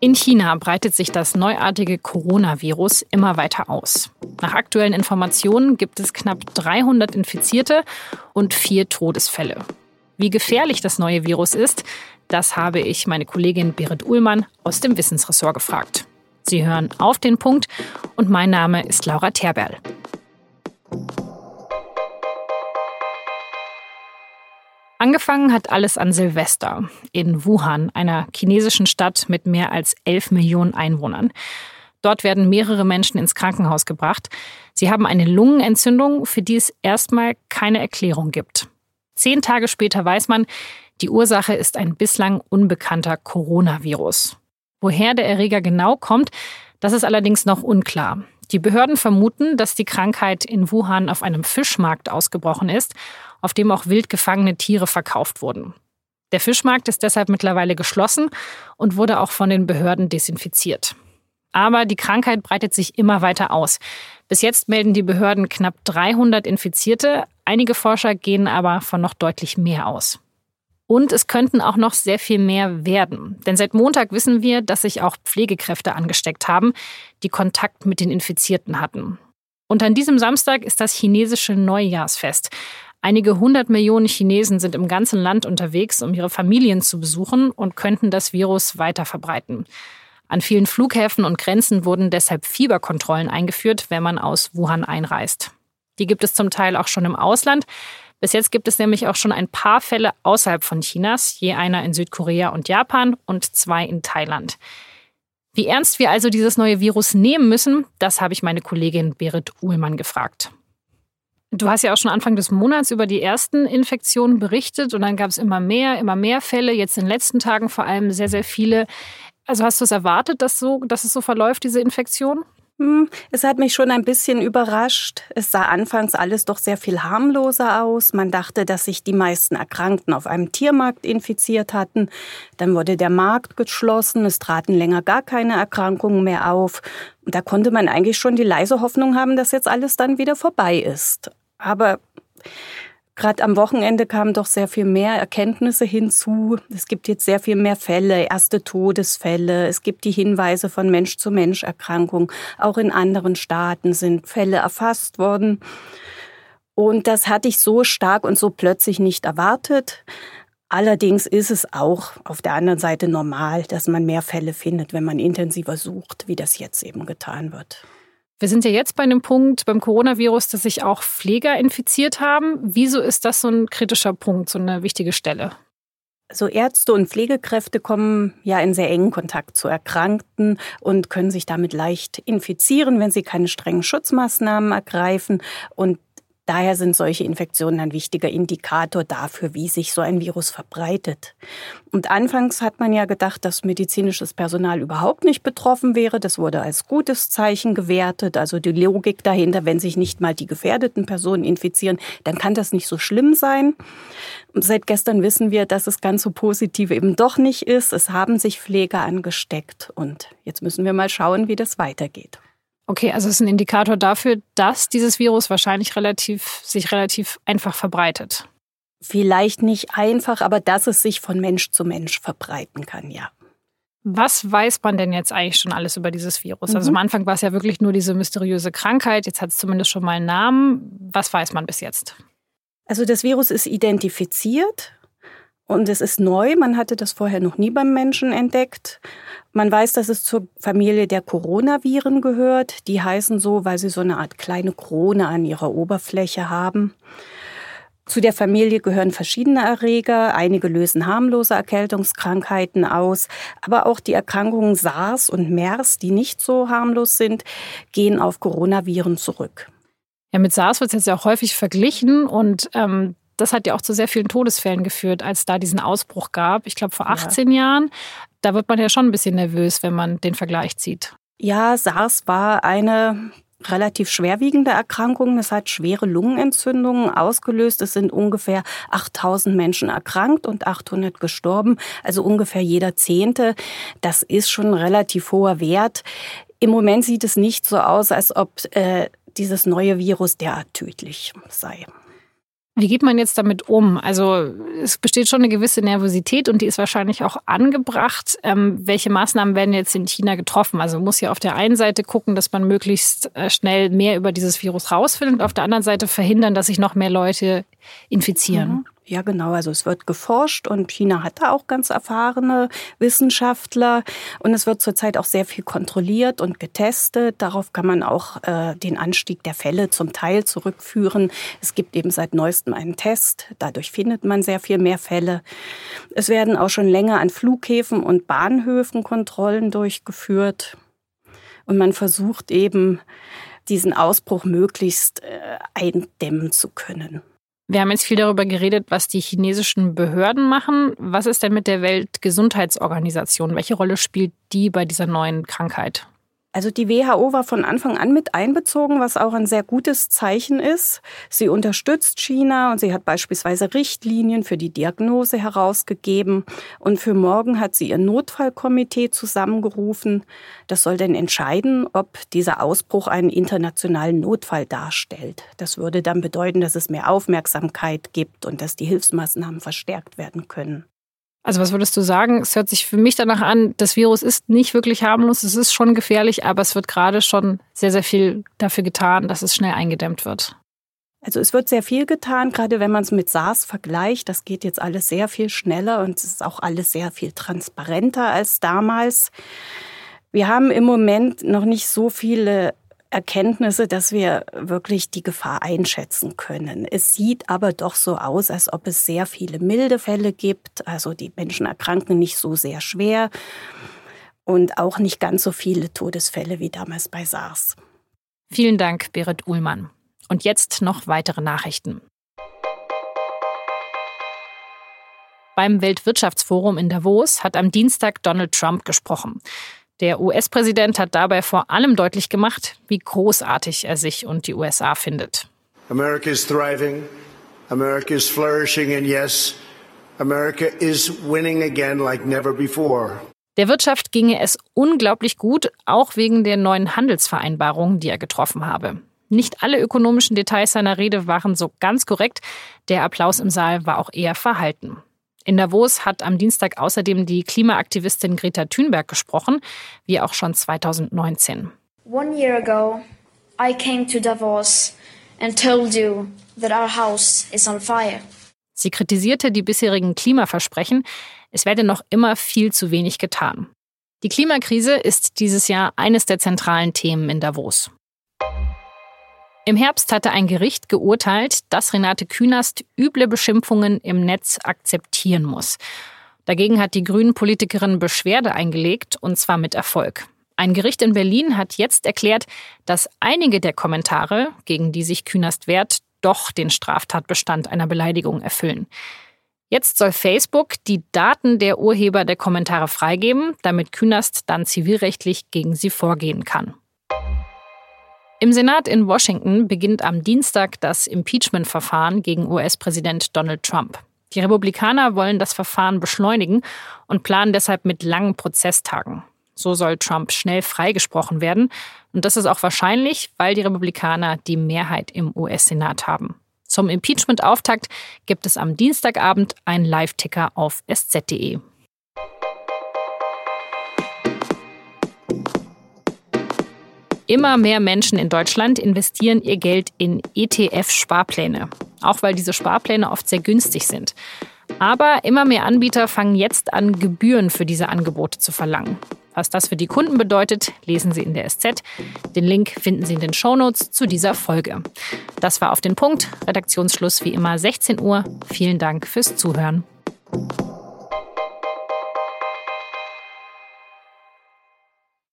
In China breitet sich das neuartige Coronavirus immer weiter aus. Nach aktuellen Informationen gibt es knapp 300 Infizierte und vier Todesfälle. Wie gefährlich das neue Virus ist, das habe ich meine Kollegin Berit Uhlmann aus dem Wissensressort gefragt. Sie hören auf den Punkt und mein Name ist Laura Terberl. Angefangen hat alles an Silvester in Wuhan, einer chinesischen Stadt mit mehr als 11 Millionen Einwohnern. Dort werden mehrere Menschen ins Krankenhaus gebracht. Sie haben eine Lungenentzündung, für die es erstmal keine Erklärung gibt. Zehn Tage später weiß man, die Ursache ist ein bislang unbekannter Coronavirus. Woher der Erreger genau kommt, das ist allerdings noch unklar. Die Behörden vermuten, dass die Krankheit in Wuhan auf einem Fischmarkt ausgebrochen ist auf dem auch wild gefangene Tiere verkauft wurden. Der Fischmarkt ist deshalb mittlerweile geschlossen und wurde auch von den Behörden desinfiziert. Aber die Krankheit breitet sich immer weiter aus. Bis jetzt melden die Behörden knapp 300 Infizierte. Einige Forscher gehen aber von noch deutlich mehr aus. Und es könnten auch noch sehr viel mehr werden. Denn seit Montag wissen wir, dass sich auch Pflegekräfte angesteckt haben, die Kontakt mit den Infizierten hatten. Und an diesem Samstag ist das chinesische Neujahrsfest. Einige hundert Millionen Chinesen sind im ganzen Land unterwegs, um ihre Familien zu besuchen und könnten das Virus weiter verbreiten. An vielen Flughäfen und Grenzen wurden deshalb Fieberkontrollen eingeführt, wenn man aus Wuhan einreist. Die gibt es zum Teil auch schon im Ausland. Bis jetzt gibt es nämlich auch schon ein paar Fälle außerhalb von Chinas, je einer in Südkorea und Japan und zwei in Thailand. Wie ernst wir also dieses neue Virus nehmen müssen, das habe ich meine Kollegin Berit Uhlmann gefragt. Du hast ja auch schon Anfang des Monats über die ersten Infektionen berichtet und dann gab es immer mehr, immer mehr Fälle, jetzt in den letzten Tagen vor allem sehr, sehr viele. Also hast du es erwartet, dass, so, dass es so verläuft, diese Infektion? Hm, es hat mich schon ein bisschen überrascht. Es sah anfangs alles doch sehr viel harmloser aus. Man dachte, dass sich die meisten Erkrankten auf einem Tiermarkt infiziert hatten. Dann wurde der Markt geschlossen. Es traten länger gar keine Erkrankungen mehr auf. Und da konnte man eigentlich schon die leise Hoffnung haben, dass jetzt alles dann wieder vorbei ist. Aber Gerade am Wochenende kamen doch sehr viel mehr Erkenntnisse hinzu. Es gibt jetzt sehr viel mehr Fälle, erste Todesfälle. Es gibt die Hinweise von Mensch-zu-Mensch-Erkrankungen. Auch in anderen Staaten sind Fälle erfasst worden. Und das hatte ich so stark und so plötzlich nicht erwartet. Allerdings ist es auch auf der anderen Seite normal, dass man mehr Fälle findet, wenn man intensiver sucht, wie das jetzt eben getan wird. Wir sind ja jetzt bei einem Punkt beim Coronavirus, dass sich auch Pfleger infiziert haben. Wieso ist das so ein kritischer Punkt, so eine wichtige Stelle? Also Ärzte und Pflegekräfte kommen ja in sehr engen Kontakt zu Erkrankten und können sich damit leicht infizieren, wenn sie keine strengen Schutzmaßnahmen ergreifen. Und Daher sind solche Infektionen ein wichtiger Indikator dafür, wie sich so ein Virus verbreitet. Und anfangs hat man ja gedacht, dass medizinisches Personal überhaupt nicht betroffen wäre. Das wurde als gutes Zeichen gewertet. Also die Logik dahinter, wenn sich nicht mal die gefährdeten Personen infizieren, dann kann das nicht so schlimm sein. Und seit gestern wissen wir, dass es ganz so positiv eben doch nicht ist. Es haben sich Pfleger angesteckt. Und jetzt müssen wir mal schauen, wie das weitergeht. Okay, also es ist ein Indikator dafür, dass dieses Virus wahrscheinlich relativ, sich relativ einfach verbreitet. Vielleicht nicht einfach, aber dass es sich von Mensch zu Mensch verbreiten kann, ja. Was weiß man denn jetzt eigentlich schon alles über dieses Virus? Also mhm. Also am Anfang war es ja wirklich nur diese mysteriöse Krankheit, jetzt hat es zumindest schon mal einen Namen. Was weiß man bis jetzt? Also das Virus ist identifiziert und es ist neu. Man hatte das vorher noch nie beim Menschen entdeckt. Man weiß, dass es zur Familie der Coronaviren gehört. Die heißen so, weil sie so eine Art kleine Krone an ihrer Oberfläche haben. Zu der Familie gehören verschiedene Erreger. Einige lösen harmlose Erkältungskrankheiten aus. Aber auch die Erkrankungen SARS und MERS, die nicht so harmlos sind, gehen auf Coronaviren zurück. Ja, mit SARS wird es jetzt ja auch häufig verglichen und ähm, das hat ja auch zu sehr vielen Todesfällen geführt, als da diesen Ausbruch gab. Ich glaube, vor 18 ja. Jahren. Da wird man ja schon ein bisschen nervös, wenn man den Vergleich zieht. Ja, SARS war eine relativ schwerwiegende Erkrankung. Es hat schwere Lungenentzündungen ausgelöst. Es sind ungefähr 8000 Menschen erkrankt und 800 gestorben, also ungefähr jeder Zehnte. Das ist schon ein relativ hoher Wert. Im Moment sieht es nicht so aus, als ob äh, dieses neue Virus derart tödlich sei. Wie geht man jetzt damit um? Also es besteht schon eine gewisse Nervosität und die ist wahrscheinlich auch angebracht. Ähm, welche Maßnahmen werden jetzt in China getroffen? Also man muss ja auf der einen Seite gucken, dass man möglichst äh, schnell mehr über dieses Virus rausfindet und auf der anderen Seite verhindern, dass sich noch mehr Leute infizieren. Mhm. Ja, genau. Also es wird geforscht und China hat da auch ganz erfahrene Wissenschaftler und es wird zurzeit auch sehr viel kontrolliert und getestet. Darauf kann man auch äh, den Anstieg der Fälle zum Teil zurückführen. Es gibt eben seit neuestem einen Test. Dadurch findet man sehr viel mehr Fälle. Es werden auch schon länger an Flughäfen und Bahnhöfen Kontrollen durchgeführt und man versucht eben diesen Ausbruch möglichst äh, eindämmen zu können. Wir haben jetzt viel darüber geredet, was die chinesischen Behörden machen. Was ist denn mit der Weltgesundheitsorganisation? Welche Rolle spielt die bei dieser neuen Krankheit? Also die WHO war von Anfang an mit einbezogen, was auch ein sehr gutes Zeichen ist. Sie unterstützt China und sie hat beispielsweise Richtlinien für die Diagnose herausgegeben. Und für morgen hat sie ihr Notfallkomitee zusammengerufen. Das soll dann entscheiden, ob dieser Ausbruch einen internationalen Notfall darstellt. Das würde dann bedeuten, dass es mehr Aufmerksamkeit gibt und dass die Hilfsmaßnahmen verstärkt werden können. Also was würdest du sagen? Es hört sich für mich danach an, das Virus ist nicht wirklich harmlos, es ist schon gefährlich, aber es wird gerade schon sehr, sehr viel dafür getan, dass es schnell eingedämmt wird. Also es wird sehr viel getan, gerade wenn man es mit SARS vergleicht. Das geht jetzt alles sehr viel schneller und es ist auch alles sehr viel transparenter als damals. Wir haben im Moment noch nicht so viele Erkenntnisse, dass wir wirklich die Gefahr einschätzen können. Es sieht aber doch so aus, als ob es sehr viele milde Fälle gibt. Also die Menschen erkranken nicht so sehr schwer und auch nicht ganz so viele Todesfälle wie damals bei SARS. Vielen Dank, Berit Uhlmann. Und jetzt noch weitere Nachrichten. Beim Weltwirtschaftsforum in Davos hat am Dienstag Donald Trump gesprochen. Der US-Präsident hat dabei vor allem deutlich gemacht, wie großartig er sich und die USA findet. America is thriving. America is flourishing and yes, America is winning again like never before. Der Wirtschaft ginge es unglaublich gut, auch wegen der neuen Handelsvereinbarungen, die er getroffen habe. Nicht alle ökonomischen Details seiner Rede waren so ganz korrekt. Der Applaus im Saal war auch eher verhalten. In Davos hat am Dienstag außerdem die Klimaaktivistin Greta Thunberg gesprochen, wie auch schon 2019. One year ago, I came to Davos and told you that our house is on fire. Sie kritisierte die bisherigen Klimaversprechen. Es werde noch immer viel zu wenig getan. Die Klimakrise ist dieses Jahr eines der zentralen Themen in Davos. Im Herbst hatte ein Gericht geurteilt, dass Renate Künast üble Beschimpfungen im Netz akzeptieren muss. Dagegen hat die Grünen-Politikerin Beschwerde eingelegt, und zwar mit Erfolg. Ein Gericht in Berlin hat jetzt erklärt, dass einige der Kommentare, gegen die sich Künast wehrt, doch den Straftatbestand einer Beleidigung erfüllen. Jetzt soll Facebook die Daten der Urheber der Kommentare freigeben, damit Künast dann zivilrechtlich gegen sie vorgehen kann. Im Senat in Washington beginnt am Dienstag das Impeachment-Verfahren gegen US-Präsident Donald Trump. Die Republikaner wollen das Verfahren beschleunigen und planen deshalb mit langen Prozesstagen. So soll Trump schnell freigesprochen werden. Und das ist auch wahrscheinlich, weil die Republikaner die Mehrheit im US-Senat haben. Zum Impeachment-Auftakt gibt es am Dienstagabend einen Live-Ticker auf sz.de. Immer mehr Menschen in Deutschland investieren ihr Geld in ETF-Sparpläne, auch weil diese Sparpläne oft sehr günstig sind. Aber immer mehr Anbieter fangen jetzt an, Gebühren für diese Angebote zu verlangen. Was das für die Kunden bedeutet, lesen Sie in der SZ. Den Link finden Sie in den Shownotes zu dieser Folge. Das war auf den Punkt. Redaktionsschluss wie immer 16 Uhr. Vielen Dank fürs Zuhören.